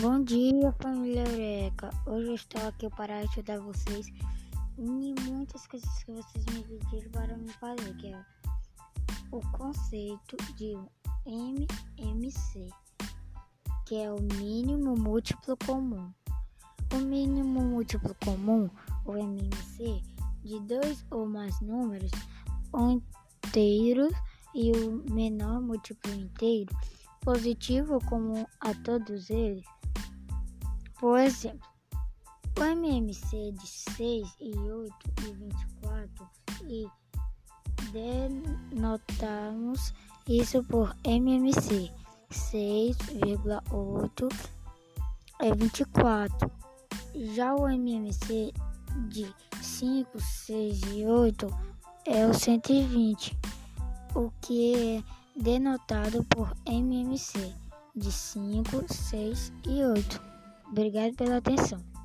Bom dia, família Eureka! Hoje eu estou aqui para ajudar vocês em muitas coisas que vocês me pediram para me fazer, que é o conceito de MMC, que é o mínimo múltiplo comum. O mínimo múltiplo comum, o MMC, de dois ou mais números inteiros e o menor múltiplo inteiro positivo comum a todos eles por exemplo, o MMC de 6 e 8 e 24 e denotamos isso por MMC 6,8 é 24. Já o MMC de 5, 6 e 8 é o 120, o que é denotado por MMC de 5, 6 e 8. Obrigado pela atenção.